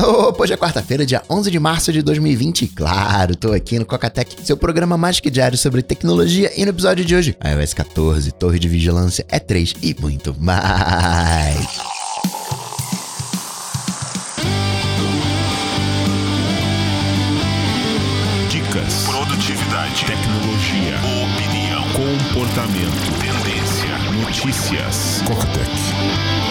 Hoje é quarta-feira, dia 11 de março de 2020. Claro, tô aqui no Cocatec, seu programa mais que diário sobre tecnologia. E no episódio de hoje, iOS 14, Torre de Vigilância E3 e muito mais. Dicas, produtividade, tecnologia, opinião, comportamento, tendência, notícias. Cocatec.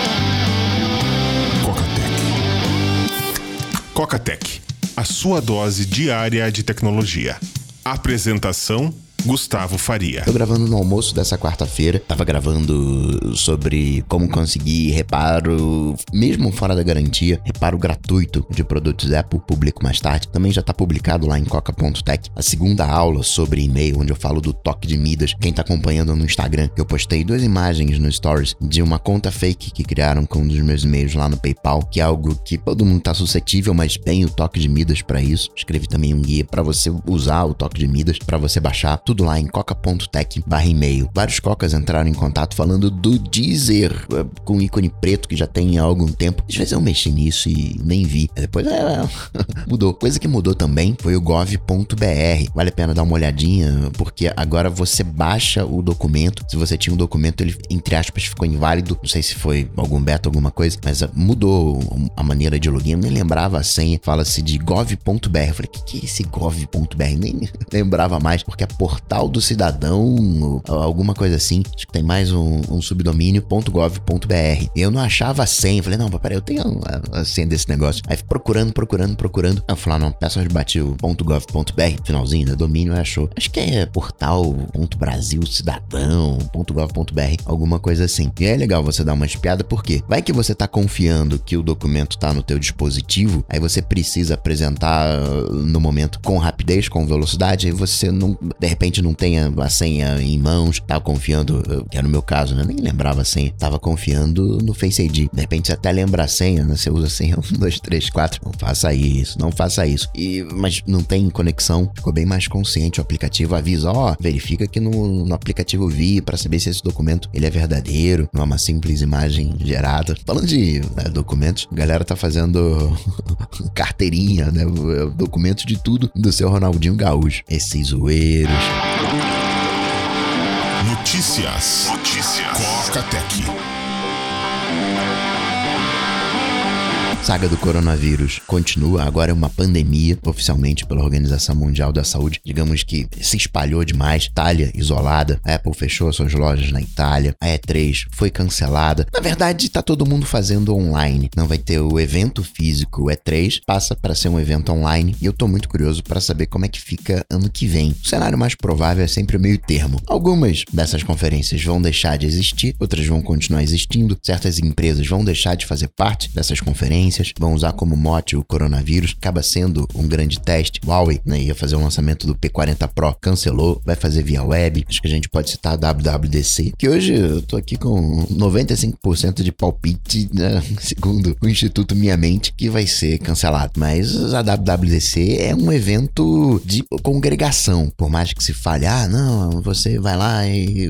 Cocatec, a sua dose diária de tecnologia. Apresentação Gustavo Faria. Tô gravando no almoço dessa quarta-feira. Tava gravando sobre como conseguir reparo, mesmo fora da garantia, reparo gratuito de produtos Apple. Publico mais tarde. Também já tá publicado lá em coca.tech a segunda aula sobre e-mail, onde eu falo do toque de Midas. Quem tá acompanhando no Instagram, eu postei duas imagens no Stories de uma conta fake que criaram com um dos meus e-mails lá no PayPal, que é algo que todo mundo tá suscetível, mas tem o toque de Midas para isso. Escrevi também um guia para você usar o toque de Midas, para você baixar tudo lá em coca.tech e-mail. Vários cocas entraram em contato falando do Deezer, eh, com ícone preto que já tem há algum tempo. Às vezes eu mexi nisso e nem vi. Depois é, mudou. Coisa que mudou também foi o gov.br. Vale a pena dar uma olhadinha, porque agora você baixa o documento. Se você tinha um documento, ele, entre aspas, ficou inválido. Não sei se foi algum beta, alguma coisa, mas eh, mudou a maneira de login. Eu nem lembrava a senha. Fala-se de gov.br. Eu falei, o que, que é esse gov.br? Nem lembrava mais, porque é portal do do cidadão, alguma coisa assim. Acho que tem mais um, um subdomínio .gov.br. Eu não achava a senha. Falei, não, peraí, eu tenho a, a senha desse negócio. Aí procurando, procurando, procurando. Eu falei, ah, não, peço onde bati o .gov.br, finalzinho, né? Domínio, achou. Acho que é portal Brasil Cidadão, .gov.br, alguma coisa assim. E é legal você dar uma espiada, porque vai que você tá confiando que o documento tá no teu dispositivo, aí você precisa apresentar no momento com rapidez, com velocidade, aí você não, de repente não tem tenha a senha em mãos, tava confiando, que era no meu caso, né? Nem lembrava a senha, tava confiando no Face ID. De repente você até lembra a senha, né? Você usa a senha 1, 2, 3, 4. Não faça isso, não faça isso. E, mas não tem conexão, ficou bem mais consciente. O aplicativo avisa, ó, oh, verifica que no, no aplicativo vi para saber se esse documento ele é verdadeiro, não é uma simples imagem gerada. Falando de né, documentos, a galera tá fazendo carteirinha, né? Documentos de tudo do seu Ronaldinho Gaúcho. Esses zoeiros. Notícias. Notícias. Coca Tech. saga do coronavírus continua, agora é uma pandemia, oficialmente pela Organização Mundial da Saúde. Digamos que se espalhou demais. Itália isolada, a Apple fechou suas lojas na Itália, a E3 foi cancelada. Na verdade, tá todo mundo fazendo online. Não vai ter o evento físico, o E3 passa para ser um evento online e eu tô muito curioso para saber como é que fica ano que vem. O cenário mais provável é sempre o meio termo. Algumas dessas conferências vão deixar de existir, outras vão continuar existindo, certas empresas vão deixar de fazer parte dessas conferências vão usar como mote o coronavírus, acaba sendo um grande teste. Huawei né, ia fazer o lançamento do P40 Pro, cancelou, vai fazer via web. Acho que a gente pode citar a WWDC, que hoje eu tô aqui com 95% de palpite, né, segundo o Instituto Minha Mente, que vai ser cancelado. Mas a WWDC é um evento de congregação, por mais que se fale, ah, não, você vai lá e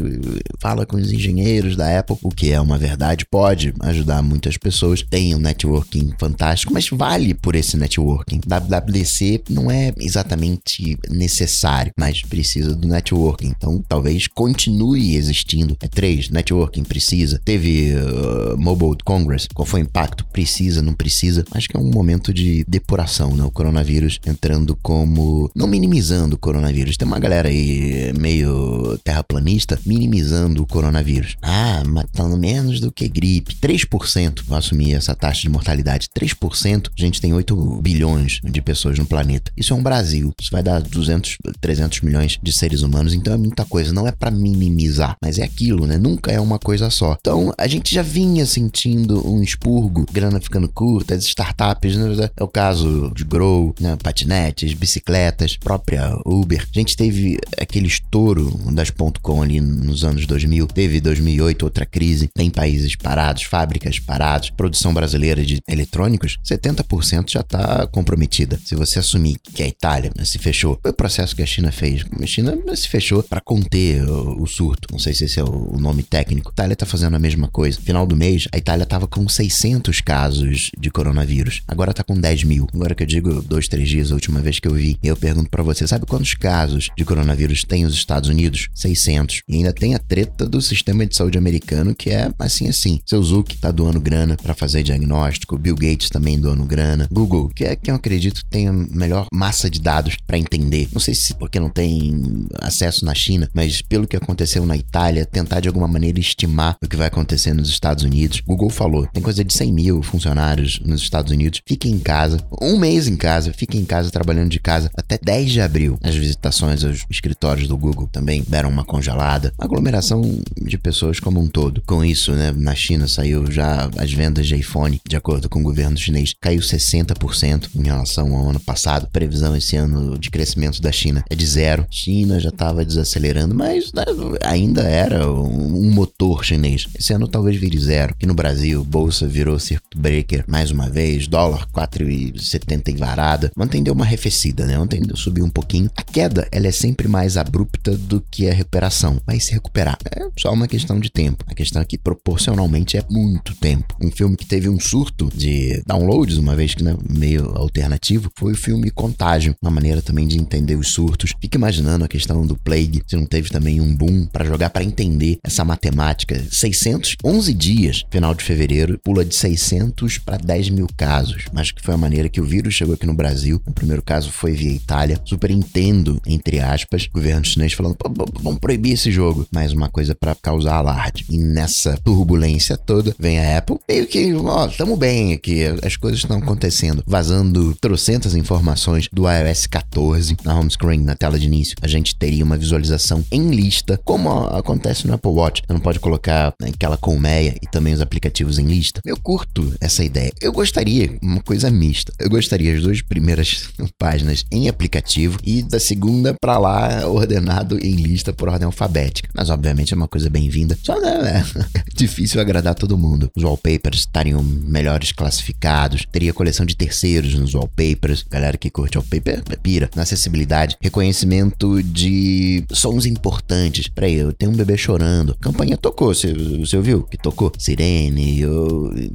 fala com os engenheiros da Apple, o que é uma verdade, pode ajudar muitas pessoas, tem um networking fantástico, mas vale por esse networking. WWDC não é exatamente necessário, mas precisa do networking. Então, talvez continue existindo. É três, networking precisa. Teve uh, Mobile Congress, qual foi o impacto? Precisa, não precisa. Acho que é um momento de depuração, né? O coronavírus entrando como. Não minimizando o coronavírus. Tem uma galera aí meio terraplanista minimizando o coronavírus. Ah, matando menos do que gripe. 3% vou assumir essa taxa de mortalidade 3%, a gente tem tem 8 bilhões de pessoas no planeta. Isso é um Brasil. Isso vai dar 200, 300 milhões de seres humanos. Então é muita coisa. Não é para minimizar, mas é aquilo, né? Nunca é uma coisa só. Então a gente já vinha sentindo um expurgo, grana ficando curta, as startups, né? É o caso de Grow, né? patinetes, bicicletas, própria Uber. A gente teve aquele estouro das .com ali nos anos 2000. Teve 2008 outra crise. Tem países parados, fábricas paradas, produção brasileira de eletrônicos, 70% 100% já está comprometida. Se você assumir que é a Itália né, se fechou, foi o processo que a China fez. A China se fechou para conter o, o, surto. Não sei se esse é o, nome técnico. A Itália está fazendo a mesma coisa. Final do mês, a Itália estava com 600 casos de coronavírus. Agora está com 10 mil. Agora que eu digo dois, três dias, a última vez que eu vi, eu pergunto para você, sabe quantos casos de coronavírus tem os Estados Unidos? 600. E ainda tem a treta do sistema de saúde americano, que é assim assim. Seu Zuck tá doando grana para fazer diagnóstico, Bill Gates também doando grana, Google, que é quem eu acredito tem a melhor massa de dados para entender. Não sei se porque não tem acesso na China, mas pelo que aconteceu na Itália, tentar de alguma maneira estimar o que vai acontecer nos Estados Unidos. Google falou, tem coisa de 100 mil funcionários nos Estados Unidos. Fiquem em casa, um mês em casa, fiquem em casa trabalhando de casa até 10 de abril. As visitações aos escritórios do Google também deram uma congelada. Aglomeração de pessoas como um todo. Com isso, né, na China saiu já as vendas de iPhone, de acordo com o governo chinês, caiu 60% em relação ao ano passado. Previsão esse ano de crescimento da China é de zero. China já estava desacelerando, mas né, ainda era um motor chinês. Esse ano talvez vire zero. Aqui no Brasil, bolsa virou circuit breaker mais uma vez, dólar 4,70 e varada. Ontem deu uma arrefecida, né? Ontem subiu um pouquinho. A queda, ela é sempre mais abrupta do que a recuperação. Vai se recuperar. É só uma questão de tempo. A questão é que proporcionalmente é muito tempo. Um filme que teve um surto de downloads, uma vez que né, meio alternativo, foi o filme Contágio. Uma maneira também de entender os surtos. Fica imaginando a questão do Plague, se não teve também um boom para jogar para entender essa matemática. 611 dias, final de fevereiro, pula de 600 para 10 mil casos. Mas que foi a maneira que o vírus chegou aqui no Brasil. O primeiro caso foi via Itália. Super entendo, entre aspas, governo chinês falando, vamos proibir esse jogo. Mais uma coisa para causar alarde. E nessa turbulência toda, vem a Apple, meio que, ó, tamo bem aqui, as coisas estão acontecendo. Vazando trocentas informações do iOS 14 na home screen, na tela de início. A gente teria uma visualização em lista, como acontece no Apple Watch. Você não pode colocar aquela colmeia e também os aplicativos em lista. Eu curto essa ideia. Eu gostaria, uma coisa mista. Eu gostaria as duas primeiras páginas em aplicativo e da segunda para lá ordenado em lista por ordem alfabética. Mas obviamente é uma coisa bem-vinda. Só né, é difícil agradar todo mundo. Os wallpapers estariam melhores classificados. Teria coleção de terceiros nos wallpapers. Galera que curte wallpaper pira. Na acessibilidade, reconhecimento de sons importantes. Peraí, eu tenho um bebê chorando. Campanha tocou, você, ouviu? Que tocou? Sirene,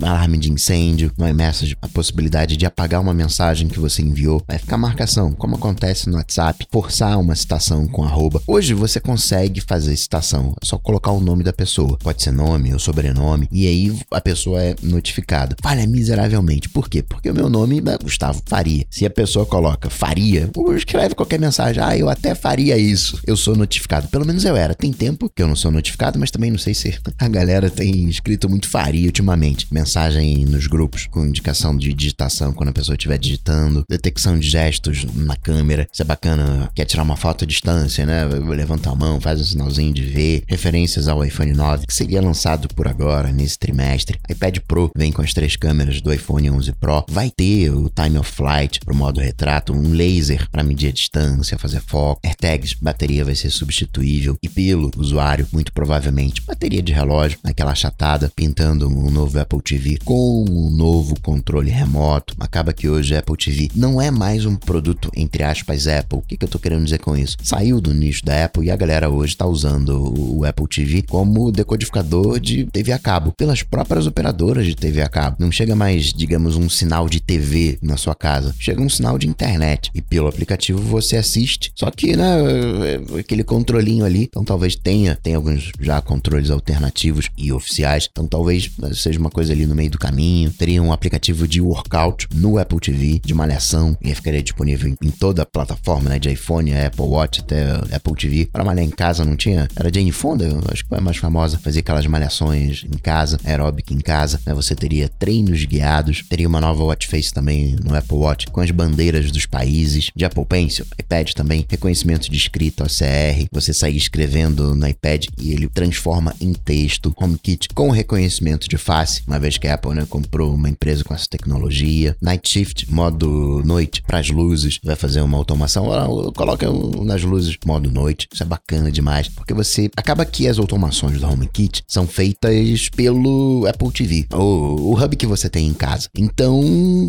alarme de incêndio, no iMessage, a possibilidade de apagar uma mensagem que você enviou. Vai ficar marcação, como acontece no WhatsApp, forçar uma citação com arroba. Hoje você consegue fazer citação, é só colocar o nome da pessoa. Pode ser nome ou sobrenome, e aí a pessoa é notificada. Falha miseravelmente. Por quê? Porque o meu nome é Gustavo Faria. Se a pessoa coloca Faria, escreve qualquer mensagem, ah, eu até faria isso. Eu sou notificado. Pelo menos eu era. Tem tempo que eu não sou notificado, mas também não sei se a galera tem escrito muito Faria ultimamente. Mensagem nos grupos com indicação de digitação quando a pessoa estiver digitando, detecção de gestos na câmera. Isso é bacana. Quer tirar uma foto à distância, né? Levanta a mão, faz um sinalzinho de ver. Referências ao iPhone 9, que seria lançado por agora, nesse trimestre. iPad Pro vem com as três câmeras do iPhone 11 Pro. Vai ter o Time of Flight pro modo retrato, um laser para medir a distância, fazer foco. AirTags, bateria vai ser substituível. E pelo usuário, muito provavelmente, bateria de relógio, naquela achatada, pintando um novo Apple TV com um novo controle remoto. Acaba que hoje a Apple TV não é mais um produto, entre aspas, Apple. O que, que eu tô querendo dizer com isso? Saiu do nicho da Apple e a galera hoje tá usando o Apple TV como decodificador de TV a cabo, pelas próprias operadoras de TV a cabo. Não chega mais, digamos, um sinal de TV na sua casa, chega um sinal de internet. E pelo aplicativo você assiste. Só que, né, aquele controlinho ali, então talvez tenha, tem alguns já controles alternativos e oficiais, então talvez seja uma coisa ali no meio do caminho. Teria um aplicativo de workout no Apple TV, de malhação, e ficaria disponível em toda a plataforma, né, de iPhone, Apple Watch até Apple TV. Para malhar em casa não tinha, era Jane Fonda, acho que a mais famosa, fazia aquelas malhações em casa, aeróbica em casa, né, você teria treinos guiados, teria uma nova watch face também no Apple Watch com as bandeiras dos países, de Apple Pencil, iPad também, reconhecimento de escrita OCR, você sair escrevendo no iPad e ele transforma em texto, HomeKit com reconhecimento de face, uma vez que a Apple né, comprou uma empresa com essa tecnologia, Night Shift, modo noite para as luzes, vai fazer uma automação, coloca nas luzes modo noite, isso é bacana demais, porque você acaba que as automações do HomeKit são feitas pelo Apple TV. O, o hub que você tem em casa. Então,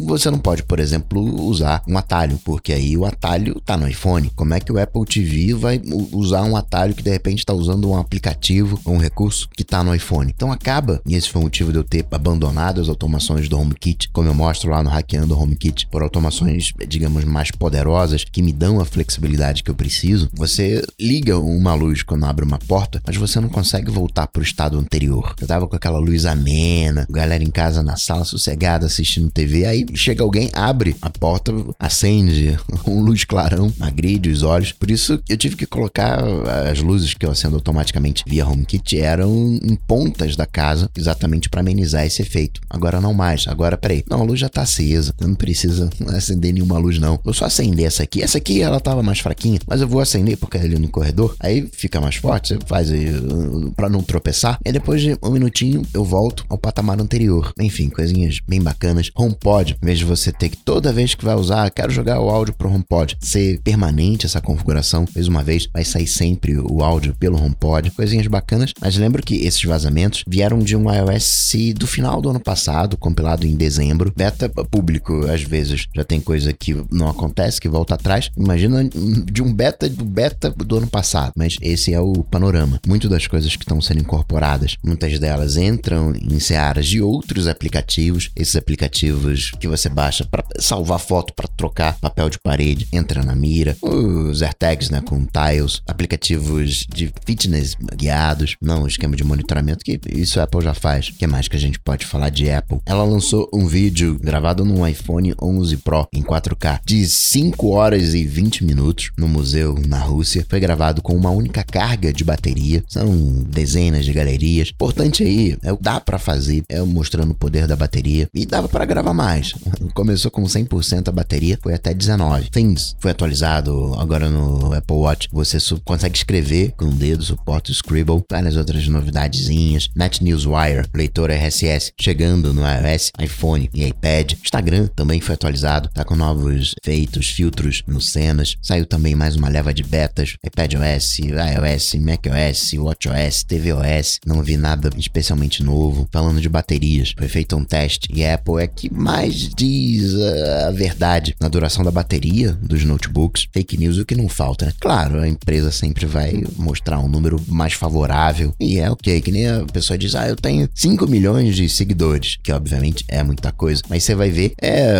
você não pode, por exemplo, usar um atalho, porque aí o atalho tá no iPhone. Como é que o Apple TV vai usar um atalho que de repente está usando um aplicativo um recurso que tá no iPhone? Então acaba, e esse foi o motivo de eu ter abandonado as automações do HomeKit, como eu mostro lá no Hackeando HomeKit, por automações, digamos, mais poderosas que me dão a flexibilidade que eu preciso. Você liga uma luz quando abre uma porta, mas você não consegue voltar para o estado anterior. Eu tava com aquela luz amena, galera em casa na sala sossegada assistindo TV, aí chega alguém, abre a porta, acende um luz clarão, agride os olhos. Por isso eu tive que colocar as luzes que eu acendo automaticamente via HomeKit eram em pontas da casa, exatamente para amenizar esse efeito. Agora não mais. Agora, peraí. Não, a luz já tá acesa. Eu não precisa acender nenhuma luz, não. Vou só acender essa aqui. Essa aqui ela tava mais fraquinha, mas eu vou acender porque é ali no corredor. Aí fica mais forte. Você faz aí uh, pra não tropeçar. E depois de um minutinho eu volto ao patamar anterior. Enfim, coisinhas bem bacanas. HomePod, em vez de você ter que toda vez que vai usar, quero jogar o áudio pro HomePod, ser permanente essa configuração. Fez uma vez, vai sair sempre o áudio pelo HomePod. Coisinhas bacanas. Mas lembro que esses vazamentos vieram de um iOS do final do ano passado, compilado em dezembro. Beta público, às vezes, já tem coisa que não acontece, que volta atrás. Imagina de um beta do beta do ano passado. Mas esse é o panorama. Muitas das coisas que estão sendo incorporadas, muitas delas entram em searas de outros aplicativos. Esses aplicativos que você baixa para salvar foto, para trocar papel de parede, entra na mira. Os AirTags, né, com tiles, aplicativos de fitness guiados, não o esquema de monitoramento que isso a Apple já faz. O que mais que a gente pode falar de Apple? Ela lançou um vídeo gravado no iPhone 11 Pro em 4K de 5 horas e 20 minutos no museu na Rússia. Foi gravado com uma única carga de bateria. São dezenas de galerias. Importante aí é o dá para fazer, é mostrando o poder da bateria e dava para gravar mais. Começou com 100% a bateria, foi até 19. Things foi atualizado agora no Apple Watch. Você consegue escrever com o dedo, suporta o Scribble, várias outras novidadezinhas. NetNewsWire, leitor RSS, chegando no iOS, iPhone e iPad. Instagram também foi atualizado, tá com novos efeitos, filtros no cenas. Saiu também mais uma leva de betas, iPadOS, iOS, macOS, watchOS, tvOS. Não vi nada especialmente novo. Falando de baterias, foi feito um teste e Apple é que mais diz a verdade na duração da bateria dos notebooks. Fake news o que não falta, né? Claro, a empresa sempre vai mostrar um número mais favorável e é ok, que nem a pessoa diz, ah, eu tenho 5 milhões de seguidores, que obviamente é muita coisa, mas você vai ver, é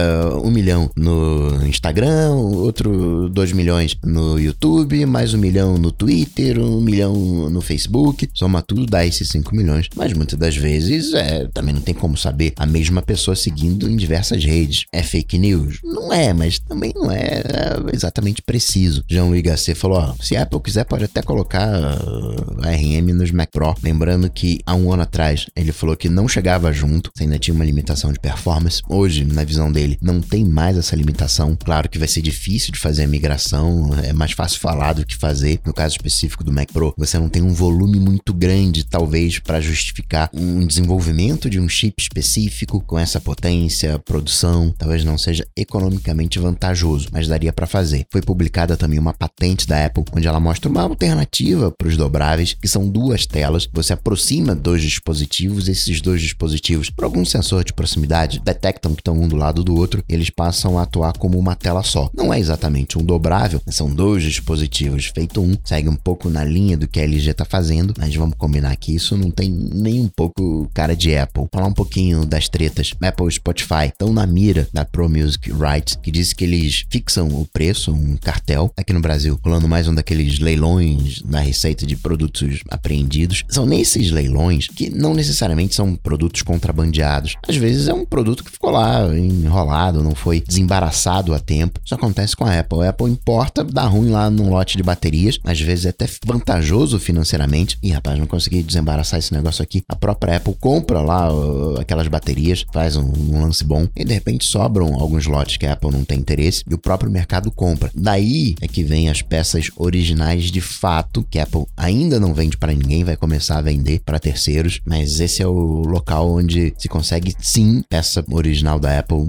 um milhão no Instagram, outro 2 milhões no YouTube, mais um milhão no Twitter, um milhão no Facebook, soma tudo dá esses 5 milhões, mas muitas das vezes é, também não tem como saber a mesma pessoa seguindo em diversas redes. É fake news? Não é, mas também não é, é exatamente preciso. Jean-Louis Gasset falou, se a Apple quiser pode até colocar uh, RM nos Mac Pro, lembrando que há um ano atrás ele falou que não chegava junto, ainda tinha uma limitação de performance. Hoje, na visão dele, não tem mais essa limitação. Claro que vai ser difícil de fazer a migração, é mais fácil falar do que fazer. No caso específico do Mac Pro, você não tem um volume muito grande, talvez, para justificar um desenvolvimento de um chip específico com essa potência, produção, talvez não seja economicamente vantajoso, mas daria para fazer. Foi publicada também uma patente da Apple onde ela mostra uma alternativa para os dobráveis, que são duas telas. Você aproxima dois dispositivos, esses dois dispositivos, por algum sensor de proximidade, detectam que estão um do lado do outro eles passam a atuar como uma tela só. Não é exatamente um dobrável, são dois dispositivos feito um, segue um pouco na linha do que a LG está fazendo, mas vamos combinar que isso não tem nem um pouco cara de Apple. Falar um pouquinho das tretas. Apple e Spotify estão na mira da Pro Music Rights, que diz que eles fixam o preço, um cartel, aqui no Brasil, rolando mais um daqueles leilões na receita de produtos apreendidos. São nesses leilões que não necessariamente são produtos contrabandeados. Às vezes é um produto que ficou lá enrolado, não foi desembaraçado a tempo. Isso acontece com a Apple. A Apple importa, dá ruim lá num lote de baterias, às vezes é até vantajoso financeiramente. E rapaz, não consegui desembaraçar esse negócio aqui. A própria Apple compra lá uh, aquelas baterias, faz um, um, lance bom e de repente sobram alguns lotes que a Apple não tem interesse e o próprio mercado compra. Daí é que vem as peças originais de fato que a Apple ainda não vende para ninguém, vai começar a vender para terceiros, mas esse é o local onde se consegue sim peça original da Apple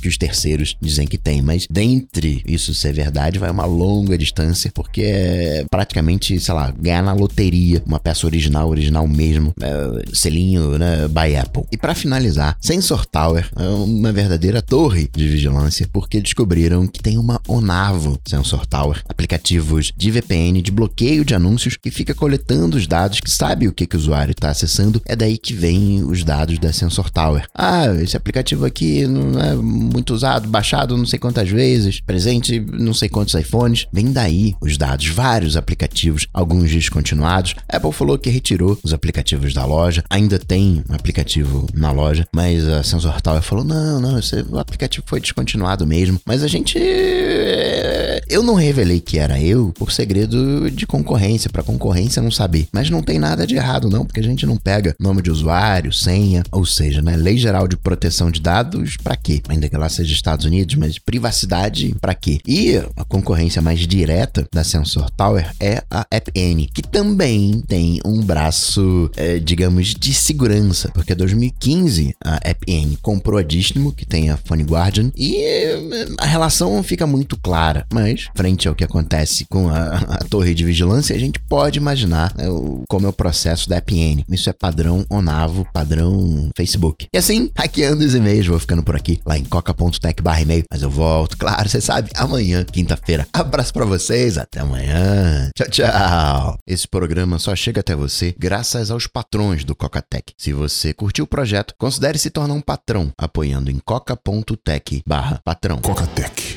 que os terceiros dizem que tem, mas dentre isso ser verdade vai uma longa distância porque é praticamente, sei lá, ganhar na loteria uma peça original, original mesmo, é, selinho, né, by Apple. E para finalizar, Sensor Tower é uma verdadeira torre de vigilância porque descobriram que tem uma Onavo Sensor Tower, aplicativos de VPN de bloqueio de anúncios que fica coletando os dados, que sabe o que, que o usuário está acessando. É daí que vem os dados da Sensor Tower. Ah, esse aplicativo aqui não é muito usado, baixado não sei quantas vezes, presente não sei quantos iPhones. Vem daí os dados, vários aplicativos, alguns descontinuados. A Apple falou que retirou os aplicativos da loja, ainda tem um aplicativo na loja, mas a Sensor Tower falou: não, não, esse, o aplicativo foi descontinuado mesmo. Mas a gente. Eh, eu não revelei que era eu por segredo de concorrência, para concorrência não saber. Mas não tem nada de errado, não, porque a gente não pega nome de usuário, senha, ou seja, né? Lei Geral de Proteção de Dados, para quê? Ainda que lá seja Estados Unidos, mas privacidade, para quê? E a concorrência mais direta da Sensor Tower é a AppN, que também tem um braço, é, digamos, de segurança, porque 2015 a AppN comprou a Distimo, que tem a Phone Guardian, e eh, a relação fica muito clara, mas frente ao que acontece com a, a torre de vigilância, a gente pode imaginar né, o, como é o processo da AppN. Isso é padrão Onavo, padrão Facebook. E assim, hackeando os e-mails, vou ficando por aqui, lá em coca.tech e-mail, mas eu volto, claro, você sabe, amanhã, quinta-feira. Abraço para vocês, até amanhã. Tchau, tchau. Esse programa só chega até você graças aos patrões do Coca-Tech. Se você curtiu o projeto, considere se tornar um patrão apoiando em coca.tech barra patrão. Coca-Tech